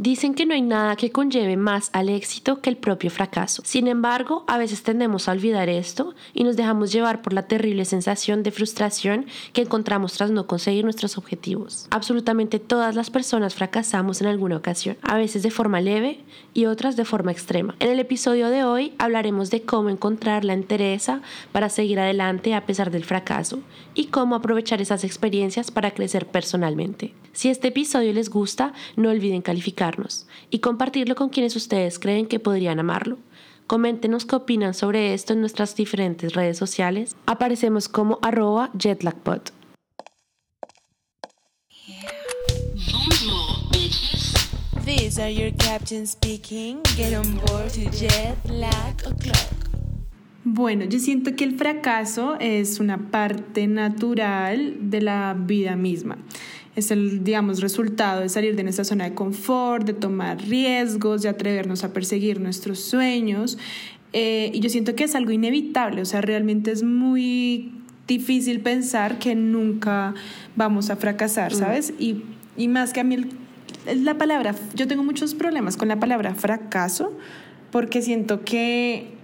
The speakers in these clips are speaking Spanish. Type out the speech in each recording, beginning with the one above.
Dicen que no hay nada que conlleve más al éxito que el propio fracaso. Sin embargo, a veces tendemos a olvidar esto y nos dejamos llevar por la terrible sensación de frustración que encontramos tras no conseguir nuestros objetivos. Absolutamente todas las personas fracasamos en alguna ocasión, a veces de forma leve y otras de forma extrema. En el episodio de hoy hablaremos de cómo encontrar la entereza para seguir adelante a pesar del fracaso y cómo aprovechar esas experiencias para crecer personalmente. Si este episodio les gusta, no olviden calificarnos y compartirlo con quienes ustedes creen que podrían amarlo. Coméntenos qué opinan sobre esto en nuestras diferentes redes sociales. Aparecemos como arroba jetlagpod. These are your captains speaking. Get on board to Jetlag O'Clock. Bueno, yo siento que el fracaso es una parte natural de la vida misma. Es el, digamos, resultado de salir de nuestra zona de confort, de tomar riesgos, de atrevernos a perseguir nuestros sueños. Eh, y yo siento que es algo inevitable, o sea, realmente es muy difícil pensar que nunca vamos a fracasar, ¿sabes? Y, y más que a mí el- la palabra, yo tengo muchos problemas con la palabra fracaso, porque siento que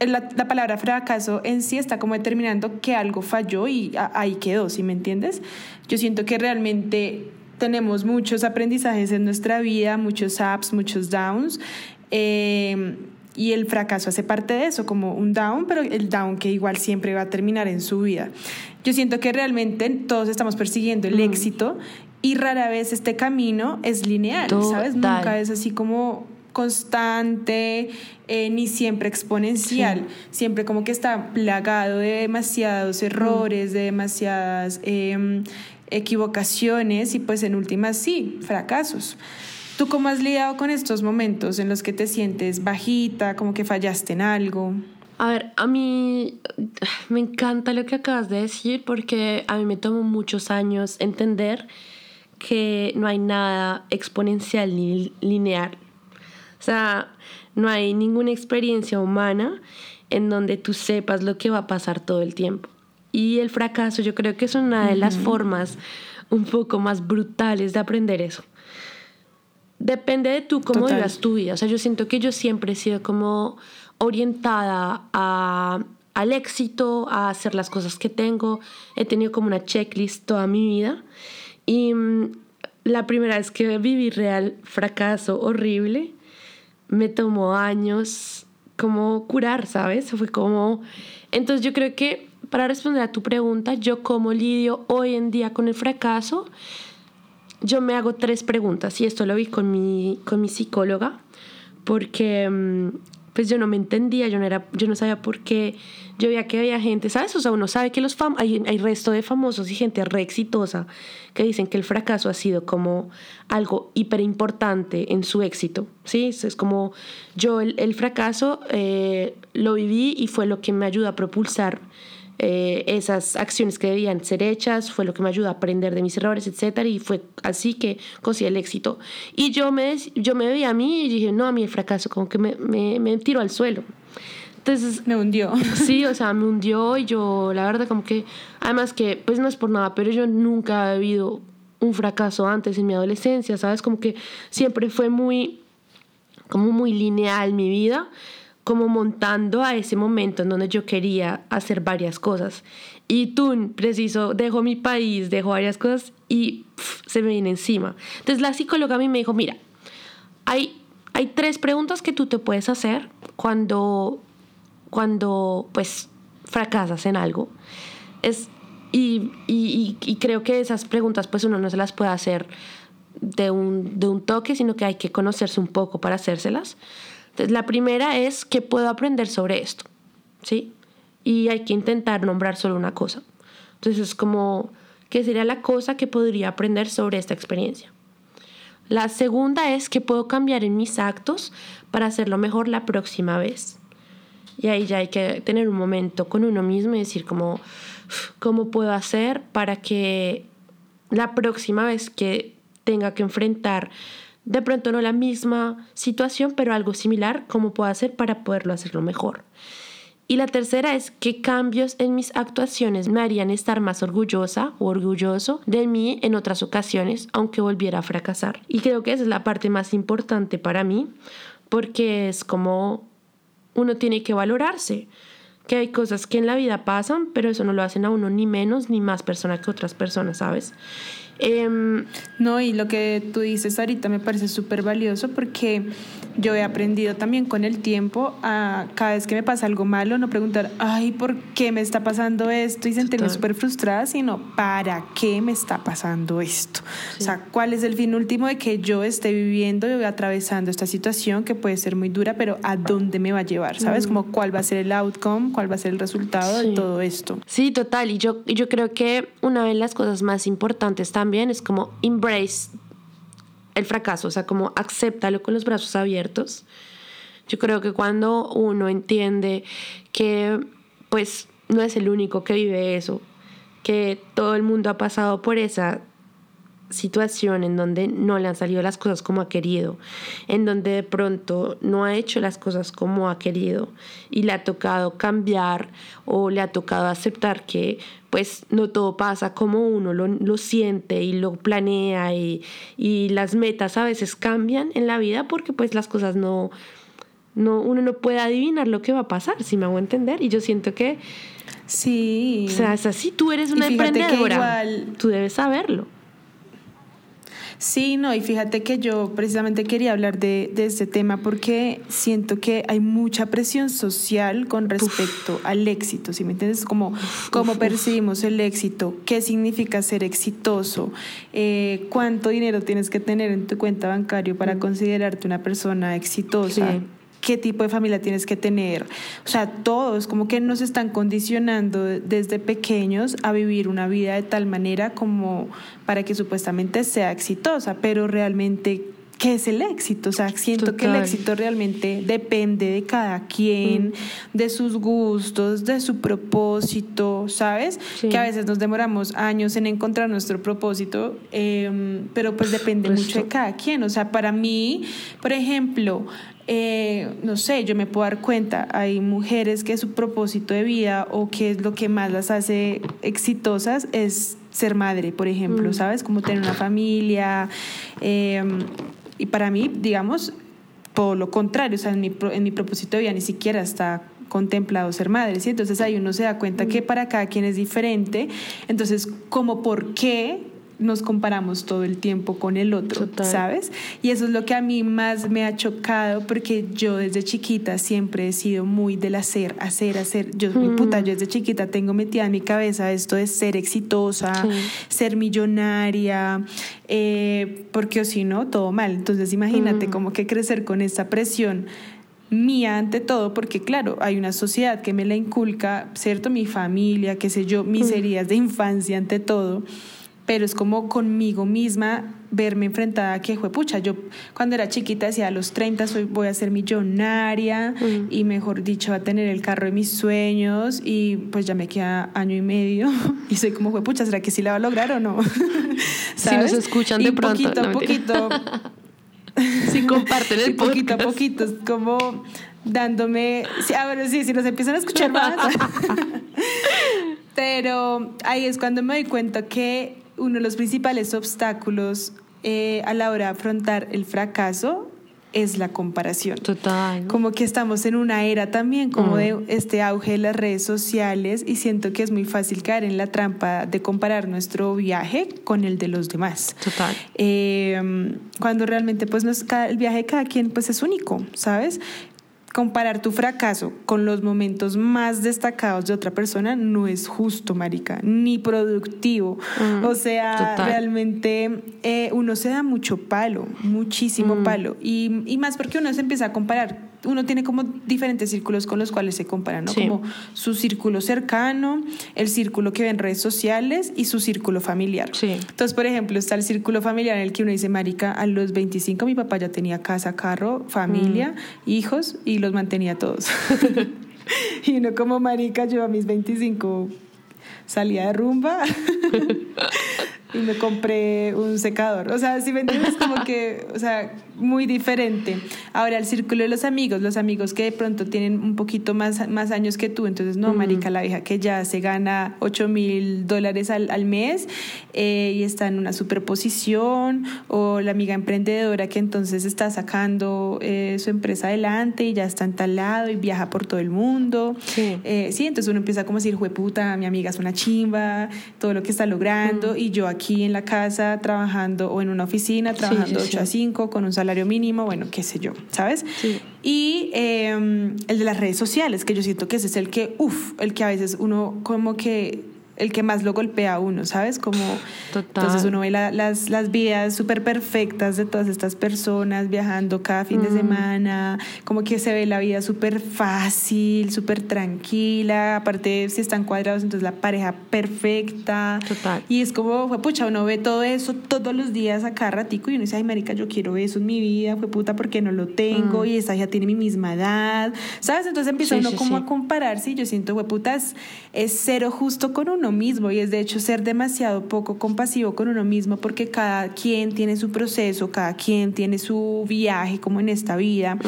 la, la palabra fracaso en sí está como determinando que algo falló y a- ahí quedó, ¿sí me entiendes? Yo siento que realmente tenemos muchos aprendizajes en nuestra vida, muchos ups, muchos downs. eh, y el fracaso hace parte de eso, como un down, pero el down que igual siempre va a terminar en su vida. Yo siento que realmente todos estamos persiguiendo el éxito y rara vez este camino es lineal, ¿sabes? Total. Nunca es así como constante, eh, ni siempre exponencial, siempre como que está plagado de demasiados errores, de demasiadas em, equivocaciones y pues en últimas sí, fracasos. ¿Tú cómo has lidiado con estos momentos en los que te sientes bajita, como que fallaste en algo? A ver, a mí me encanta lo que acabas de decir porque a mí me tomó muchos años entender que no hay nada exponencial ni lineal. O sea, no hay ninguna experiencia humana en donde tú sepas lo que va a pasar todo el tiempo. Y el fracaso yo creo que es una de las formas un poco más brutales de aprender eso. Depende de tú cómo Total. vivas tu vida. O sea, yo siento que yo siempre he sido como orientada a, al éxito, a hacer las cosas que tengo. He tenido como una checklist toda mi vida. Y mm, la primera vez que viví real fracaso horrible, me tomó años como curar, ¿sabes? Fue como... Entonces yo creo que para responder a tu pregunta, yo cómo lidio hoy en día con el fracaso, yo me hago tres preguntas y esto lo vi con mi, con mi psicóloga porque mm, pues yo no me entendía, yo no, era, yo no sabía por qué, yo veía que había gente, ¿sabes? O sea, uno sabe que los fam hay, hay resto de famosos y gente re exitosa que dicen que el fracaso ha sido como algo hiper importante en su éxito, ¿sí? Es como yo el, el fracaso eh, lo viví y fue lo que me ayuda a propulsar eh, esas acciones que debían ser hechas, fue lo que me ayudó a aprender de mis errores, etcétera, y fue así que conseguí el éxito. Y yo me, yo me veía a mí y dije, no, a mí el fracaso como que me, me, me tiró al suelo. Entonces, Me hundió. sí, o sea, me hundió y yo, la verdad, como que, además que, pues no es por nada, pero yo nunca he vivido un fracaso antes en mi adolescencia, ¿sabes? Como que siempre fue muy, como muy lineal mi vida, como montando a ese momento en donde yo quería hacer varias cosas. Y tú, preciso, dejo mi país, dejo varias cosas y se me viene encima. Entonces la psicóloga a mí me dijo, mira, hay, hay tres preguntas que tú te puedes hacer cuando, cuando pues fracasas en algo. Es, y, y- y creo que esas preguntas pues uno no se las puede hacer de un, de un toque, sino que hay que conocerse un poco para hacérselas. Entonces, la primera es qué puedo aprender sobre esto, ¿sí? Y hay que intentar nombrar solo una cosa. Entonces, es como, ¿qué sería la cosa que podría aprender sobre esta experiencia? La segunda es qué puedo cambiar en mis actos para hacerlo mejor la próxima vez. Y ahí ya hay que tener un momento con uno mismo y decir como, ¿cómo puedo hacer para que la próxima vez que tenga que enfrentar de pronto no la misma situación, pero algo similar, cómo puedo hacer para poderlo hacerlo mejor? Y la tercera es qué cambios en mis actuaciones me harían estar más orgullosa o orgulloso de mí en otras ocasiones, aunque volviera a fracasar. Y creo que esa es la parte más importante para mí, porque es como uno tiene que valorarse que hay cosas que en la vida pasan, pero eso no lo hacen a uno ni menos ni más persona que otras personas, ¿sabes? Em, no, y lo que tú dices ahorita me parece súper valioso porque yo he aprendido también con el tiempo a cada vez que me pasa algo malo, no preguntar, ay, ¿por qué me está pasando esto? Y sentirme súper frustrada, sino, ¿para qué me está pasando esto? O sea, ¿cuál es el fin último de que yo esté viviendo y atravesando esta situación que puede ser muy dura, pero ¿a dónde me va a llevar? ¿Sabes? Como cuál va a ser el outcome, cuál va a ser el resultado de todo esto. Sí, total. Y yo, yo creo que una de las cosas más importantes también es como embrace el fracaso, o sea, como acéptalo con los brazos abiertos. Yo creo que cuando uno entiende que pues no es el único que vive eso, que todo el mundo ha pasado por esa situación en donde no le han salido las cosas como ha querido, en donde de pronto no ha hecho las cosas como ha querido y le ha tocado cambiar o le ha tocado aceptar que pues no todo pasa como uno lo, siente y lo planea y, y, las metas a veces cambian en la vida porque pues las cosas no, no, uno no puede adivinar lo que va a pasar, si me hago entender, y yo siento que... Sí. O sea, es así, tú eres una emprendedora, tú debes saberlo. Sí, no, y fíjate que yo precisamente quería hablar de, este tema porque siento que hay mucha presión social con respecto al éxito, ¿sí me entiendes? Como cómo percibimos el éxito, qué significa ser exitoso, eh, cuánto dinero tienes que tener en tu cuenta bancaria para mm. considerarte una persona exitosa qué tipo de familia tienes que tener. O sea, todos como que nos están condicionando desde pequeños a vivir una vida de tal manera como para que supuestamente sea exitosa, pero realmente ¿qué es el éxito? O sea, siento que el éxito realmente depende de cada quien, mm. de sus gustos, de su propósito, ¿sabes? Que a veces nos demoramos años en encontrar nuestro propósito, em, pero pues depende mucho de cada quien. O sea, para mí, por ejemplo, eh, no sé, yo me puedo dar cuenta, hay mujeres que su propósito de vida o que es lo que más las hace exitosas es ser madre, por ejemplo, mm. ¿sabes? Como tener una familia. Em, y para mí, digamos, por lo contrario, o sea, en mi, en mi propósito de vida ni siquiera está contemplado ser madre, ¿sí? Entonces ahí uno se da cuenta que mm. para cada quien es diferente. Entonces, como por qué nos comparamos todo el tiempo con el otro, ¿sabes? Y eso es lo que a mí más me ha chocado porque yo desde chiquita siempre he sido muy del hacer, hacer, hacer. Yo, mi mm. puta, yo desde chiquita tengo metida en mi cabeza esto de ser exitosa, ser millonaria, eh, porque o si no, todo mal. Entonces imagínate mm. como que crecer con esa presión mía ante todo, porque claro, hay una sociedad que me la inculca, ¿cierto? Mi familia, qué sé yo, mis mm. heridas de infancia ante todo pero es como conmigo misma verme enfrentada a que fue pucha. Yo cuando era chiquita decía a los 30 soy, voy a ser millonaria mm. y mejor dicho a tener el carro de mis sueños y pues ya me queda año y medio y soy como fue pucha, ¿será que sí la va a lograr o no? Si nos escuchan de pronto. Poquito a poquito. si comparten el y poquito a poquito, es como dándome, sí, a ver, sí, si nos empiezan a escuchar más. Pero ahí es cuando me doy cuenta que uno de los principales obstáculos eh, a la hora de afrontar el fracaso es la comparación. Total. Como que estamos en una era también como mm. de este auge de las redes sociales y siento que es muy fácil caer en la trampa de comparar nuestro viaje con el de los demás. Total. Eh, cuando realmente pues no es, el viaje de cada quien pues es único, ¿sabes? Comparar tu fracaso con los momentos más destacados de otra persona no es justo, marica, ni productivo. Mm, o sea, realmente eh, uno se da mucho palo, muchísimo mm. palo. Y, y más porque uno se empieza a comparar uno tiene como diferentes círculos con los cuales se compara, ¿no? Como su círculo cercano, el círculo que ve en redes sociales y su círculo familiar. Sí. Entonces, por ejemplo, está el círculo familiar en el que uno dice, marica, a los 25 mi papá ya tenía casa, carro, familia, mm. hijos y los mantenía todos. y uno como marica, yo a mis 25 salía de rumba y me compré un secador. O sea, si me entiendes, como que, o sea, muy diferente. Ahora, el círculo de los amigos, los amigos que de pronto tienen un poquito más, más años que tú, entonces, no, marica, la hija que ya se gana 8 mil dólares al, al mes eh, y está en una superposición, o la amiga emprendedora que entonces está sacando eh, su empresa adelante y ya está en tal lado y viaja por todo el mundo. Sí. Eh, sí, entonces uno empieza como a decir, puta, mi amiga es una chimba, todo lo que está logrando, y yo aquí en la casa trabajando o en una oficina trabajando sí, 8 a sí. 5 con un salario mínimo, bueno, qué sé yo, ¿sabes? Sí. Y eh, el de las redes sociales, que yo siento que ese es el que, uff, el que a veces uno como que el que más lo golpea a uno, ¿sabes? Como Total. entonces uno ve la- las, las vidas súper perfectas de todas estas personas viajando cada fin de semana, como que se ve la vida súper fácil, súper tranquila, aparte si están cuadrados, entonces la pareja perfecta. Total. Y es como, fue pucha, uno ve todo eso todos los días a cada ratico y uno dice, ay, marica, yo quiero eso en mi vida, fue puta, porque no lo tengo y esa ya tiene mi misma edad, ¿sabes? Entonces empieza Sí, uno sí, como sí. a compararse y yo siento, fue puta, es, es cero justo con uno mismo y es de hecho ser demasiado poco compasivo con uno mismo porque cada quien tiene su proceso, cada quien tiene su viaje como en esta vida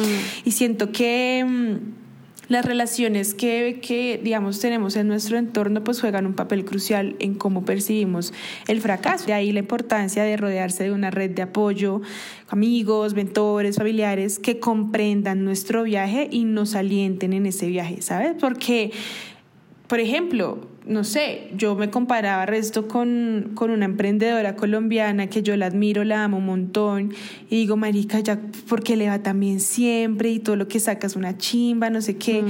y siento que... mm, las relaciones que, que, digamos, tenemos en nuestro entorno, pues juegan un papel crucial en cómo percibimos el fracaso. De ahí la importancia de rodearse de una red de apoyo, amigos, mentores, familiares, que comprendan nuestro viaje y nos alienten en ese viaje, ¿sabes? Porque, por ejemplo, no sé, yo me comparaba resto con, con una emprendedora colombiana que yo la admiro, la amo un montón, y digo, marica, ya, ¿por qué le va tan bien siempre? Y todo lo que sacas una chimba, no sé qué.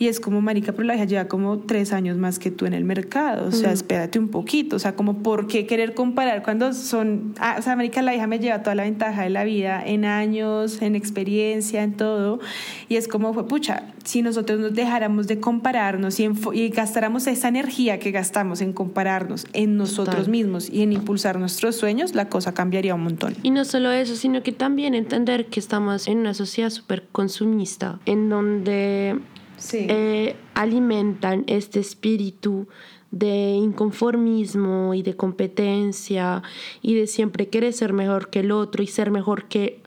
Y es como, marica, pero la hija lleva como tres años más que tú en el mercado, o sea, espérate un poquito, o sea, como, ¿por qué querer comparar cuando son, ah, o sea, marica, la hija me lleva toda la ventaja de la vida en años, en experiencia, en todo, y es como, fue, pucha, si nosotros nos dejáramos de compararnos y, y gastáramos esa energía que gastamos en compararnos en nosotros Total. mismos y en impulsar nuestros sueños, la cosa cambiaría un montón. Y no solo eso, sino que también entender que estamos en una sociedad súper consumista, en donde Sí. eh, alimentan este espíritu de inconformismo y de competencia y de siempre querer ser mejor que el otro y ser mejor que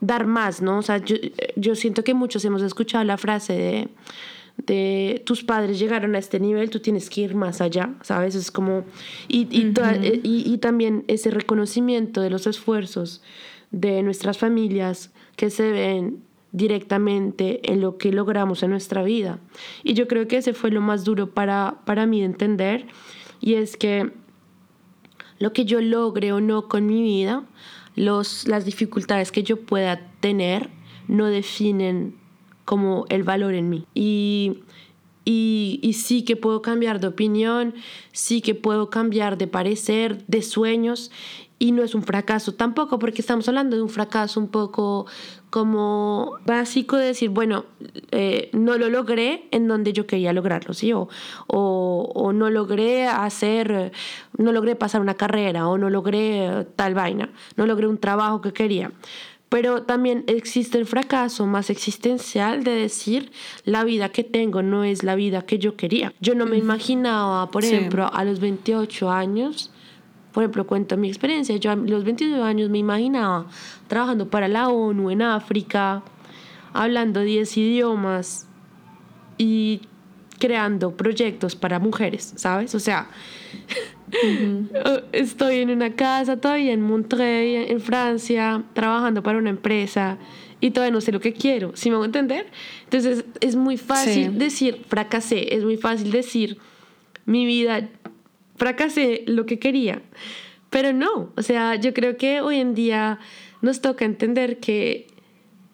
dar más, ¿no? O sea, yo, yo siento que muchos hemos escuchado la frase de, de tus padres llegaron a este nivel, tú tienes que ir más allá, ¿sabes? Es como, y, y, toda- y, y también ese reconocimiento de los esfuerzos de nuestras familias que se ven directamente en lo que logramos en nuestra vida. Y yo creo que ese fue lo más duro para, para mí de entender, y es que lo que yo logre o no con mi vida, los, las dificultades que yo pueda tener no definen como el valor en mí. Y, y, y sí que puedo cambiar de opinión, sí que puedo cambiar de parecer, de sueños, y no es un fracaso tampoco, porque estamos hablando de un fracaso un poco como básico de decir, bueno, eh, no lo logré en donde yo quería lograrlo, ¿sí? O, o, o no logré hacer, no logré pasar una carrera, o no logré tal vaina, no logré un trabajo que quería. Pero también existe el fracaso más existencial de decir la vida que tengo no es la vida que yo quería. Yo no me imaginaba, por Sí. ejemplo, a los 28 años, por ejemplo, cuento mi experiencia, yo a los 22 años me imaginaba trabajando para la ONU en África, hablando 10 idiomas y creando proyectos para mujeres, ¿sabes? O sea, estoy en una casa todavía en Montreuil, en Francia, trabajando para una empresa y todavía no sé lo que quiero, ¿sí me hago entender? Entonces es muy fácil Sí. decir fracasé, es muy fácil decir mi vida fracasé lo que quería, pero no, o sea, yo creo que hoy en día nos toca entender que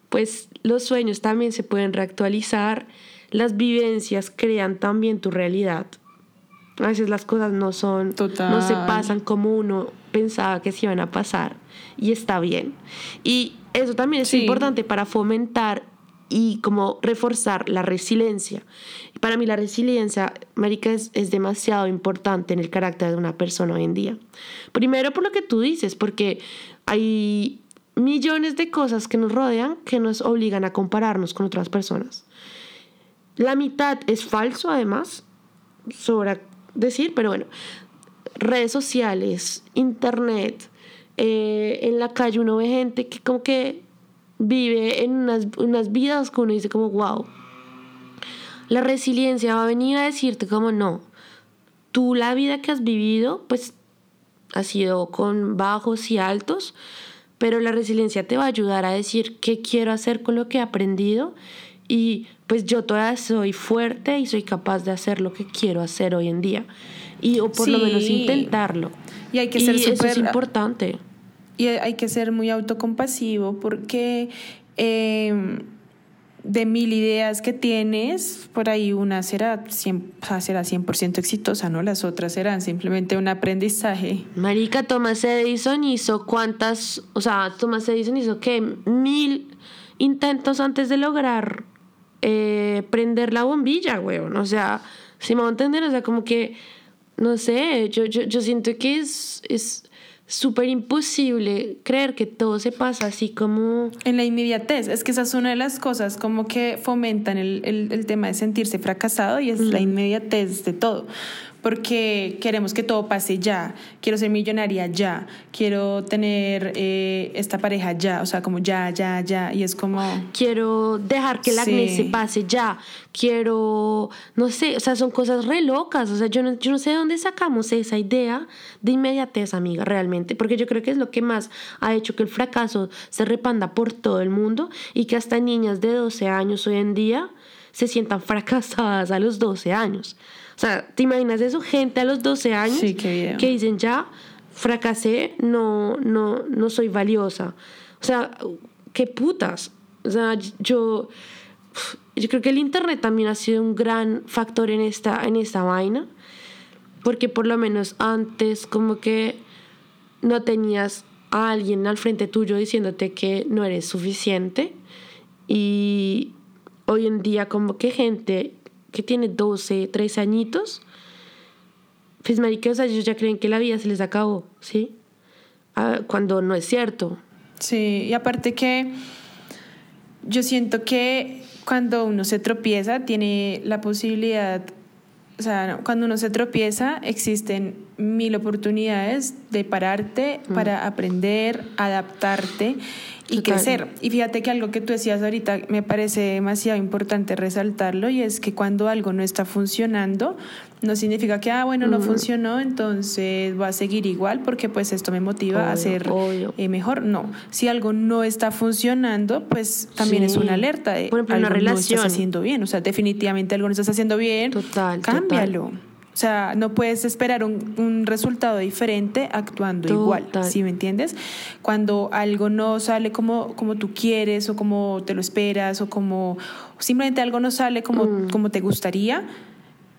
pues los sueños también se pueden reactualizar, las vivencias crean también tu realidad. A veces las cosas no son, no se Total. pasan como uno pensaba que se iban a pasar y está bien. Y eso también es Sí. importante para fomentar y como reforzar la resiliencia. Para mí la resiliencia, Marica, es, es demasiado importante en el carácter de una persona hoy en día. Primero por lo que tú dices, porque hay millones de cosas que nos rodean que nos obligan a compararnos con otras personas. La mitad es falso, además, sobra decir, pero bueno, redes sociales, internet, eh, en la calle uno ve gente que como que vive en unas, unas vidas que uno dice como, wow, la resiliencia va a venir a decirte como no, tú la vida que has vivido pues ha sido con bajos y altos, pero la resiliencia te va a ayudar a decir qué quiero hacer con lo que he aprendido y pues yo todavía soy fuerte y soy capaz de hacer lo que quiero hacer hoy en día y o por lo menos intentarlo. Y hay que ser eso es súper- importante. Y hay que ser muy autocompasivo porque eh, de mil ideas que tienes, por ahí una será 100%, o sea, será 100% exitosa, ¿no? Las otras serán simplemente un aprendizaje. Marica, Thomas Edison hizo cuántas, o sea, Thomas Edison hizo que mil intentos antes de lograr eh, prender la bombilla, weón. O sea, si me va a entender, o sea, como que, no sé, yo, yo, yo siento que es es súper imposible creer que todo se pasa así como... En la inmediatez, es que esa es una de las cosas como que fomentan el, el- el tema de sentirse fracasado y es la inmediatez de todo. Porque queremos que todo pase ya, quiero ser millonaria ya, quiero tener eh, esta pareja ya, o sea, como ya, ya, ya, y es como... quiero dejar que el acné Sí. se pase ya, quiero, no sé, o sea, son cosas re locas, o sea, yo no, yo no sé de dónde sacamos esa idea de inmediatez, amiga, realmente, porque yo creo que es lo que más ha hecho que el fracaso se repanda por todo el mundo y que hasta niñas de 12 años hoy en día se sientan fracasadas a los 12 años. O sea, ¿te imaginas eso? Gente a los 12 años Sí, que dicen ya, fracasé, no, no, no soy valiosa. O sea, qué putas. O sea, yo, yo creo que el internet también ha sido un gran factor en esta, en esta vaina. Porque por lo menos antes como que no tenías a alguien al frente tuyo diciéndote que no eres suficiente. Y hoy en día como que gente que tiene 12, 13 añitos, pues marica, o ellos ya creen que la vida se les acabó, ¿sí? Ah, cuando no es cierto. Sí, y aparte que yo siento que cuando uno se tropieza tiene la posibilidad, o sea, cuando uno se tropieza existen mil oportunidades de pararte para aprender, adaptarte y Total. crecer. Y fíjate que algo que tú decías ahorita me parece demasiado importante resaltarlo y es que cuando algo no está funcionando, no significa que, ah, bueno, no funcionó, entonces va a seguir igual porque pues esto me motiva a ser eh, mejor. No, si algo no está funcionando, pues también es una alerta de Por ejemplo, algo una no relación. estás haciendo bien. O sea, definitivamente algo no estás haciendo bien. Total, Cámbialo. O sea, no puedes esperar un, un resultado diferente actuando igual. ¿sí me entiendes? Cuando algo no sale como, como tú quieres o como te lo esperas o como simplemente algo no sale como, Mm. como te gustaría,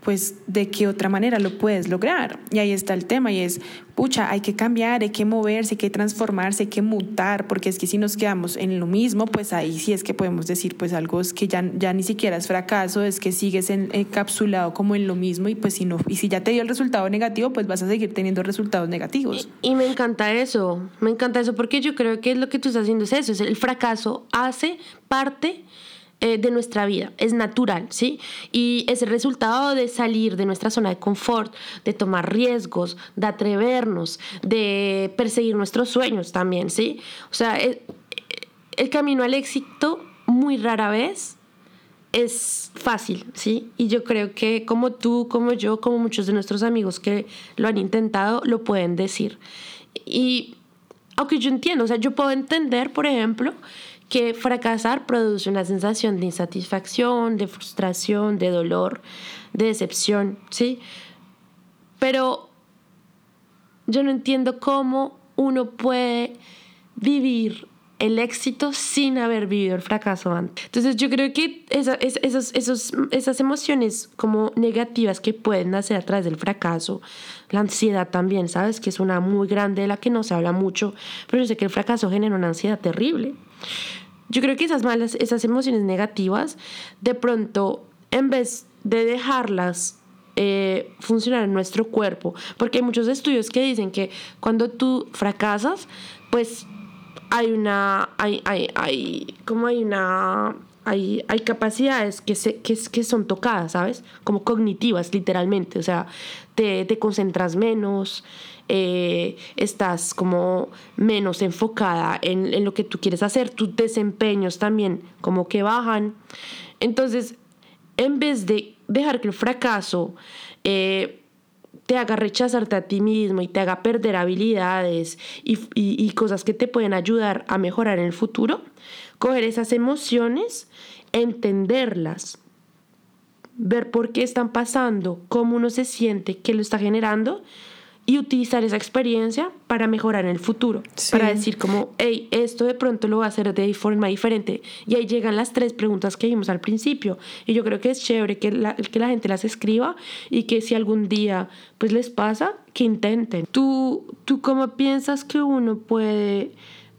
pues de qué otra manera lo puedes lograr. Y ahí está el tema y es, pucha, hay que cambiar, hay que moverse, hay que transformarse, hay que mutar, porque es que si nos quedamos en lo mismo, pues ahí sí es que podemos decir pues algo es que ya, ya ni siquiera es fracaso, es que sigues en- encapsulado como en lo mismo y pues si no, y si ya te dio el resultado negativo, pues vas a seguir teniendo resultados negativos. Y me encanta eso, me encanta eso porque yo creo que es lo que tú estás haciendo es eso, es el fracaso hace parte eh, de nuestra vida, es natural, ¿sí? Y es el resultado de salir de nuestra zona de confort, de tomar riesgos, de atrevernos, de perseguir nuestros sueños también, ¿sí? O sea, el, el camino al éxito muy rara vez es fácil, ¿sí? Y yo creo que como tú, como yo, como muchos de nuestros amigos que lo han intentado, lo pueden decir. Y aunque yo entiendo, o sea, yo puedo entender, por ejemplo, que fracasar produce una sensación de insatisfacción, de frustración, de dolor, de decepción, ¿sí? Pero yo no entiendo cómo uno puede vivir el éxito sin haber vivido el fracaso antes. Entonces yo creo que esa- es- esos, esas emociones como negativas que pueden nacer a través del fracaso, la ansiedad también, ¿sabes? Que es una muy grande de la que no se habla mucho, pero yo sé que el fracaso genera una ansiedad terrible. Yo creo que esas malas, esas emociones negativas, de pronto, en vez de dejarlas eh, funcionar en nuestro cuerpo, porque hay muchos estudios que dicen que cuando tú fracasas, pues hay una, hay, hay, hay, como hay una hay, hay capacidades que, se, que, que son tocadas, ¿sabes? Como cognitivas, literalmente. O sea, te, te concentras menos, eh, estás como menos enfocada en, en, lo que tú quieres hacer, tus desempeños también como que bajan. Entonces, en vez de dejar que el fracaso eh, te haga rechazarte a ti mismo y te haga perder habilidades y, y, y cosas que te pueden ayudar a mejorar en el futuro, coger esas emociones, entenderlas, ver por qué están pasando, cómo uno se siente, qué lo está generando y utilizar esa experiencia para mejorar en el futuro. Sí. Para decir como, hey, esto de pronto lo va a hacer de forma diferente. Y ahí llegan las tres preguntas que vimos al principio. Y yo creo que es chévere que la, que la gente las escriba y que si algún día pues les pasa, que intenten. ¿Tú, tú cómo piensas que uno puede...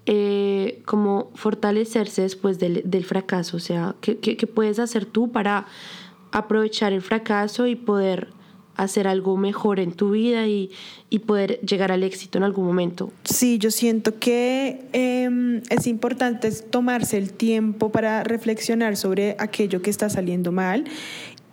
Eh, como fortalecerse después del, del fracaso, o sea, ¿qué, ¿qué, qué puedes hacer tú para aprovechar el fracaso y poder hacer algo mejor en tu vida y, y, poder llegar al éxito en algún momento. Sí, yo siento que eh, es importante tomarse el tiempo para reflexionar sobre aquello que está saliendo mal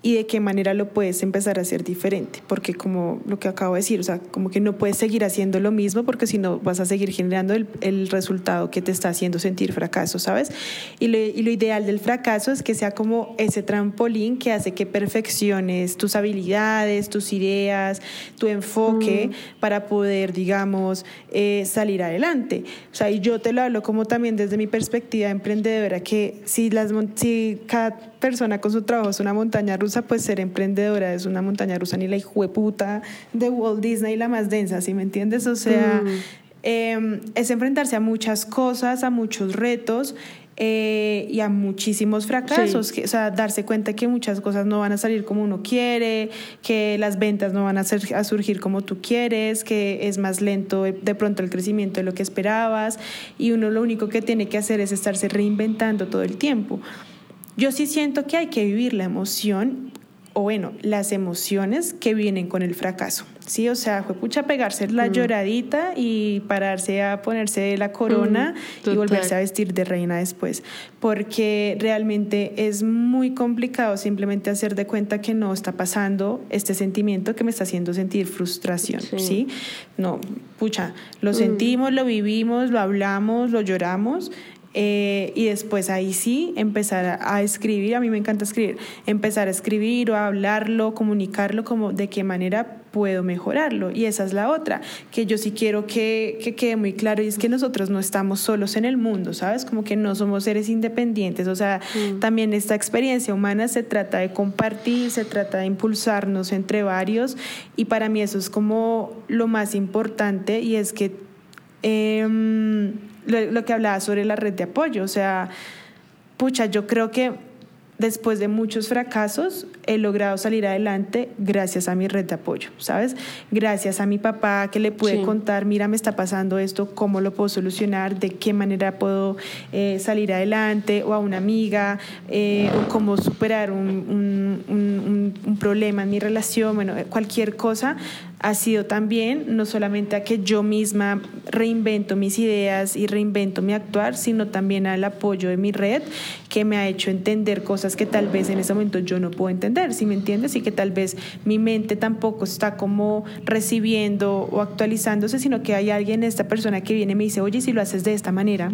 y de qué manera lo puedes empezar a hacer diferente, porque como lo que acabo de decir, o sea, como que no puedes seguir haciendo lo mismo porque si no vas a seguir generando el, el, resultado que te está haciendo sentir fracaso, ¿sabes? Y lo, y lo ideal del fracaso es que sea como ese trampolín que hace que perfecciones tus habilidades, tus ideas, tu enfoque mm. para poder, digamos, eh, salir adelante. O sea, y yo te lo hablo como también desde mi perspectiva emprendedora, que si, las, si cada persona con su trabajo es una montaña rusa, pues ser emprendedora es una montaña rusa ni la hijueputa de Walt Disney la más densa, ¿sí me entiendes? O sea, mm. eh, es enfrentarse a muchas cosas, a muchos retos. Eh, y a muchísimos fracasos, sí. que, o sea, darse cuenta que muchas cosas no van a salir como uno quiere, que las ventas no van a, ser, a surgir como tú quieres, que es más lento de pronto el crecimiento de lo que esperabas y uno lo único que tiene que hacer es estarse reinventando todo el tiempo. Yo sí siento que hay que vivir la emoción, o bueno, las emociones que vienen con el fracaso. Sí, o sea, fue pucha pegarse la mm. lloradita y pararse a ponerse la corona mm, y volverse a vestir de reina después, porque realmente es muy complicado simplemente hacer de cuenta que no está pasando este sentimiento que me está haciendo sentir frustración, ¿sí? ¿sí? No, pucha, lo mm. sentimos, lo vivimos, lo hablamos, lo lloramos eh, y después ahí sí empezar a, escribir, a mí me encanta escribir, empezar a escribir o a hablarlo, comunicarlo, como de qué manera puedo mejorarlo. Y esa es la otra, que yo sí quiero que, que quede muy claro, y es que nosotros no estamos solos en el mundo, ¿sabes? Como que no somos seres independientes, o sea, mm. también esta experiencia humana se trata de compartir, se trata de impulsarnos entre varios, y para mí eso es como lo más importante, y es que... Eh, lo, lo que hablaba sobre la red de apoyo. O sea, pucha, yo creo que después de muchos fracasos, he logrado salir adelante gracias a mi red de apoyo, ¿sabes? Gracias a mi papá que le pude sí. contar, mira, me está pasando esto, cómo lo puedo solucionar, de qué manera puedo eh, salir adelante, o a una amiga, eh, o cómo superar un, un, un, un, problema en mi relación, bueno, cualquier cosa ha sido también no solamente a que yo misma reinvento mis ideas y reinvento mi actuar, sino también al apoyo de mi red que me ha hecho entender cosas que tal vez en ese momento yo no puedo entender, si me entiendes? Y que tal vez mi mente tampoco está como recibiendo o actualizándose, sino que hay alguien, esta persona que viene y me dice, oye, si lo haces de esta manera,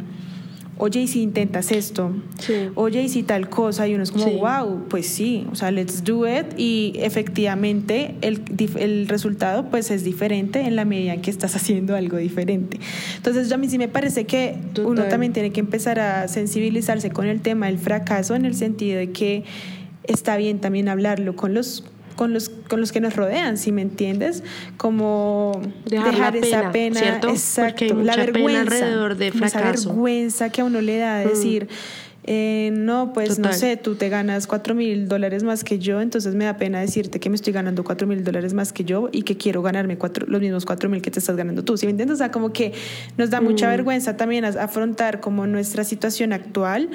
oye, y si intentas esto, sí. oye, y si tal cosa, y uno es como, sí. wow, pues sí, o sea, let's do it, y efectivamente el, el resultado pues es diferente en la medida en que estás haciendo algo diferente. Entonces, a mí sí me parece que Total. uno también tiene que empezar a sensibilizarse con el tema del fracaso en el sentido de que está bien también hablarlo con los con los, con los que nos rodean, si me entiendes, como dejar, esa pena, ¿cierto? exacto, la vergüenza, alrededor de fracaso. esa vergüenza que a uno le da de mm. decir, eh, no, pues Total. no sé, tú te ganas cuatro mil dólares más que yo, entonces me da pena decirte que me estoy ganando cuatro mil dólares más que yo y que quiero ganarme cuatro, los mismos cuatro mil que te estás ganando tú, ¿sí me entiendes? O sea, como que nos da mucha mm. vergüenza también afrontar como nuestra situación actual,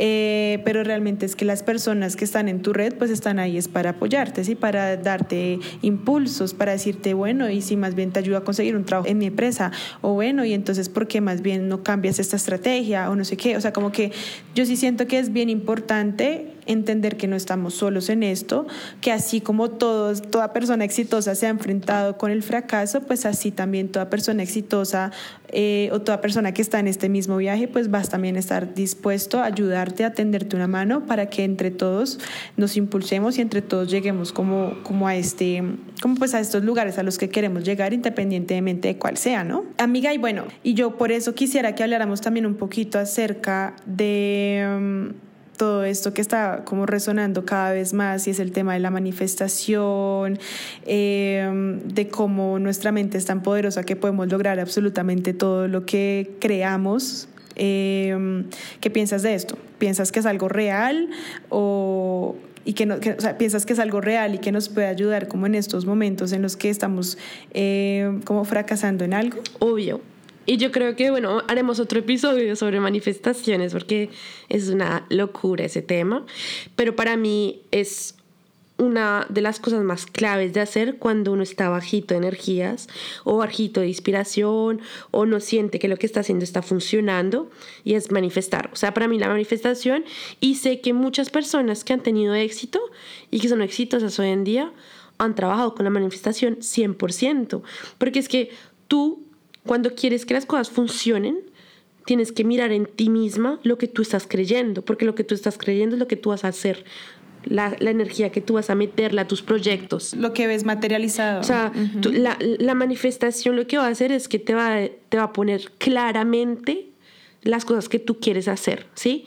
eh, pero realmente es que las personas que están en tu red pues están ahí es para apoyarte, ¿sí? Para darte impulsos, para decirte, bueno, y si más bien te ayuda a conseguir un trabajo en mi empresa, o bueno, y entonces, ¿por qué más bien no cambias esta estrategia o no sé qué? O sea, como que yo sí siento que es bien importante entender que no estamos solos en esto, que así como todos, toda persona exitosa se ha enfrentado con el fracaso, pues así también toda persona exitosa eh, o toda persona que está en este mismo viaje, pues vas también a estar dispuesto a ayudarte, a tenderte una mano para que entre todos nos impulsemos y entre todos lleguemos como, como a este, como pues a estos lugares a los que queremos llegar independientemente de cuál sea, ¿no? Amiga, y bueno, y yo por eso quisiera que habláramos también un poquito acerca de... mm, todo esto que está como resonando cada vez más y es el tema de la manifestación, eh, de cómo nuestra mente es tan poderosa que podemos lograr absolutamente todo lo que creamos. Eh, ¿Qué piensas de esto? ¿Piensas que es algo real o, y que, no, piensas que es algo real y que nos puede ayudar como en estos momentos en los que estamos eh, como fracasando en algo? Obvio. Y yo creo que, bueno, haremos otro episodio sobre manifestaciones porque es una locura ese tema. Pero para mí es una de las cosas más claves de hacer cuando uno está bajito de energías o bajito de inspiración o no siente que lo que está haciendo está funcionando y es manifestar. O sea, para mí la manifestación y sé que muchas personas que han tenido éxito y que son exitosas hoy en día han trabajado con la manifestación 100%. Porque es que tú cuando quieres que las cosas funcionen, tienes que mirar en ti misma lo que tú estás creyendo, porque lo que tú estás creyendo es lo que tú vas a hacer. La, la energía que tú vas a meterla a tus proyectos. Lo que ves materializado. O sea, tú- la, la manifestación lo que va a hacer es que te va, te va a poner claramente las cosas que tú quieres hacer, ¿sí?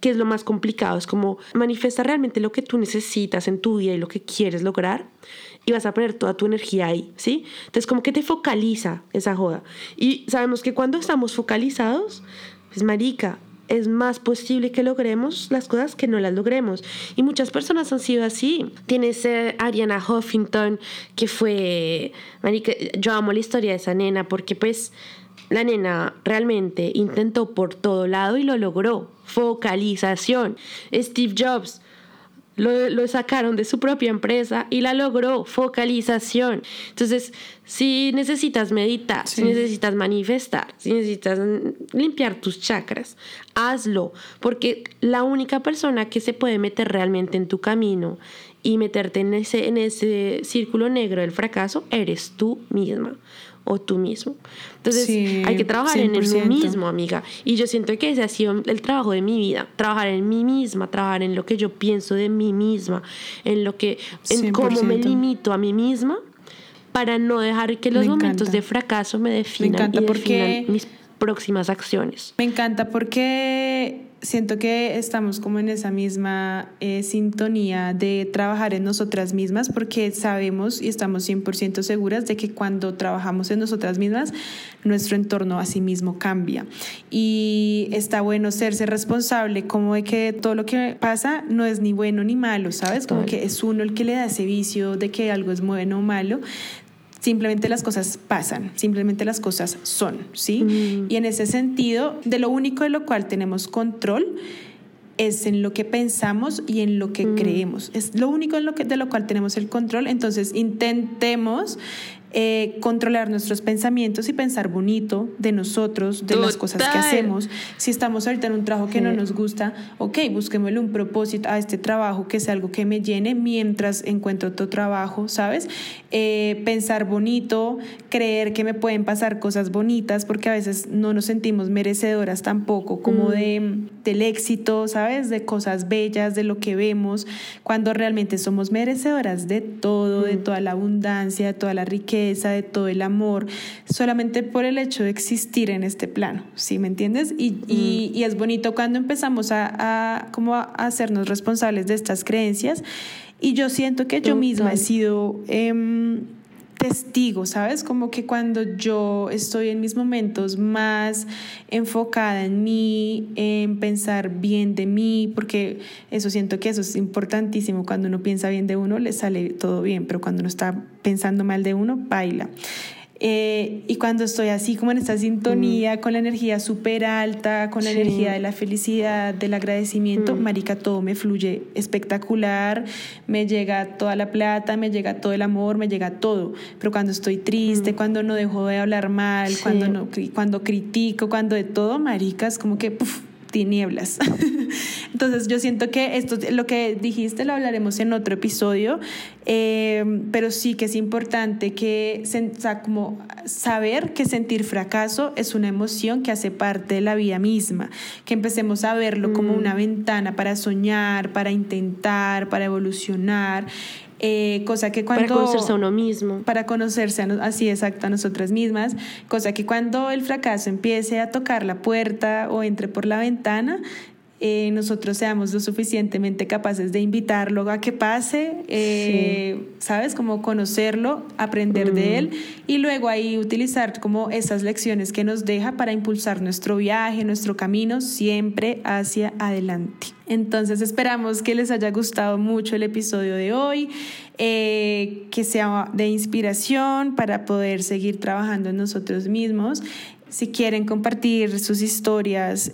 Que es lo más complicado, es como manifestar realmente lo que tú necesitas en tu vida y lo que quieres lograr y vas a poner toda tu energía ahí, ¿sí? Entonces como que te focaliza esa joda. Y sabemos que cuando estamos focalizados, pues marica, es más posible que logremos las cosas que no las logremos. Y muchas personas han sido así. Tienes eh, Ariana Huffington, que fue, marica, yo amo la historia de esa nena porque pues la nena realmente intentó por todo lado y lo logró. Focalización. Steve Jobs lo, lo, sacaron de su propia empresa y la logró. Focalización. Entonces, si necesitas meditar, sí. si necesitas manifestar, si necesitas limpiar tus chakras, hazlo. Porque la única persona que se puede meter realmente en tu camino y meterte en ese, en ese círculo negro del fracaso eres tú misma o tú mismo. Entonces sí, hay que trabajar 100%. en uno mismo, amiga. Y yo siento que ese ha sido el trabajo de mi vida, trabajar en mí misma, trabajar en lo que yo pienso de mí misma, en lo que, en 100%. cómo me limito a mí misma para no dejar que los momentos de fracaso me definan me y porque... definan mis próximas acciones. Me encanta porque siento que estamos como en esa misma eh, sintonía de trabajar en nosotras mismas porque sabemos y estamos 100% seguras de que cuando trabajamos en nosotras mismas, nuestro entorno a sí mismo cambia. Y está bueno serse responsable como de que todo lo que pasa no es ni bueno ni malo, ¿sabes? Como que es uno el que le da ese vicio de que algo es bueno o malo simplemente las cosas pasan, simplemente las cosas son, ¿sí? Mm. Y en ese sentido, de lo único de lo cual tenemos control es en lo que pensamos y en lo que mm. creemos. Es lo único en lo que, de lo cual tenemos el control. Entonces, intentemos eh, controlar nuestros pensamientos y pensar bonito de nosotros, de Total. las cosas que hacemos. Si estamos ahorita en un trabajo que sí. no nos gusta, ok, busquémosle un propósito a este trabajo que sea algo que me llene mientras encuentro otro trabajo, ¿sabes? Eh, pensar bonito, creer que me pueden pasar cosas bonitas, porque a veces no nos sentimos merecedoras tampoco, como mm. de, del éxito, ¿sabes? De cosas bellas, de lo que vemos, cuando realmente somos merecedoras de todo, mm. de toda la abundancia, de toda la riqueza de todo el amor, solamente por el hecho de existir en este plano, ¿sí me entiendes? Y, mm. y, y es bonito cuando empezamos a, a, como a hacernos responsables de estas creencias. Y yo siento que yo misma he sido eh, testigo, ¿sabes? Como que cuando yo estoy en mis momentos más enfocada en mí, en pensar bien de mí, porque eso siento que eso es importantísimo. Cuando uno piensa bien de uno, le sale todo bien, pero cuando uno está pensando mal de uno, baila. Eh, y cuando estoy así como en esta sintonía, mm. con la energía súper alta, con la sí. energía de la felicidad, del agradecimiento, mm. marica, todo me fluye espectacular, me llega toda la plata, me llega todo el amor, me llega todo. Pero cuando estoy triste, mm. cuando no dejo de hablar mal, sí. cuando, no, cuando critico, cuando de todo, maricas, como que... Puff, tinieblas. Entonces yo siento que esto, lo que dijiste lo hablaremos en otro episodio, eh, pero sí que es importante que como saber que sentir fracaso es una emoción que hace parte de la vida misma, que empecemos a verlo como una mm. ventana para soñar, para intentar, para evolucionar. Eh, cosa que cuando... Para conocerse a uno mismo. Para conocerse así exacto a nosotras mismas, cosa que cuando el fracaso empiece a tocar la puerta o entre por la ventana, eh, nosotros seamos lo suficientemente capaces de invitarlo a que pase, eh, ¿sabes? Como conocerlo, aprender de él y luego ahí utilizar como esas lecciones que nos deja para impulsar nuestro viaje, nuestro camino siempre hacia adelante. Entonces esperamos que les haya gustado mucho el episodio de hoy, eh, que sea de inspiración para poder seguir trabajando en nosotros mismos. Si quieren compartir sus historias,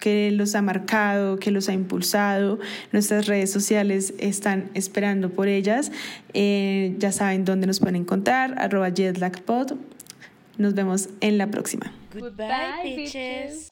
que los ha marcado, que los ha impulsado. Nuestras redes sociales están esperando por ellas. Eh, ya saben dónde nos pueden encontrar, arroba jetlagpod. Nos vemos en la próxima. Goodbye, bitches.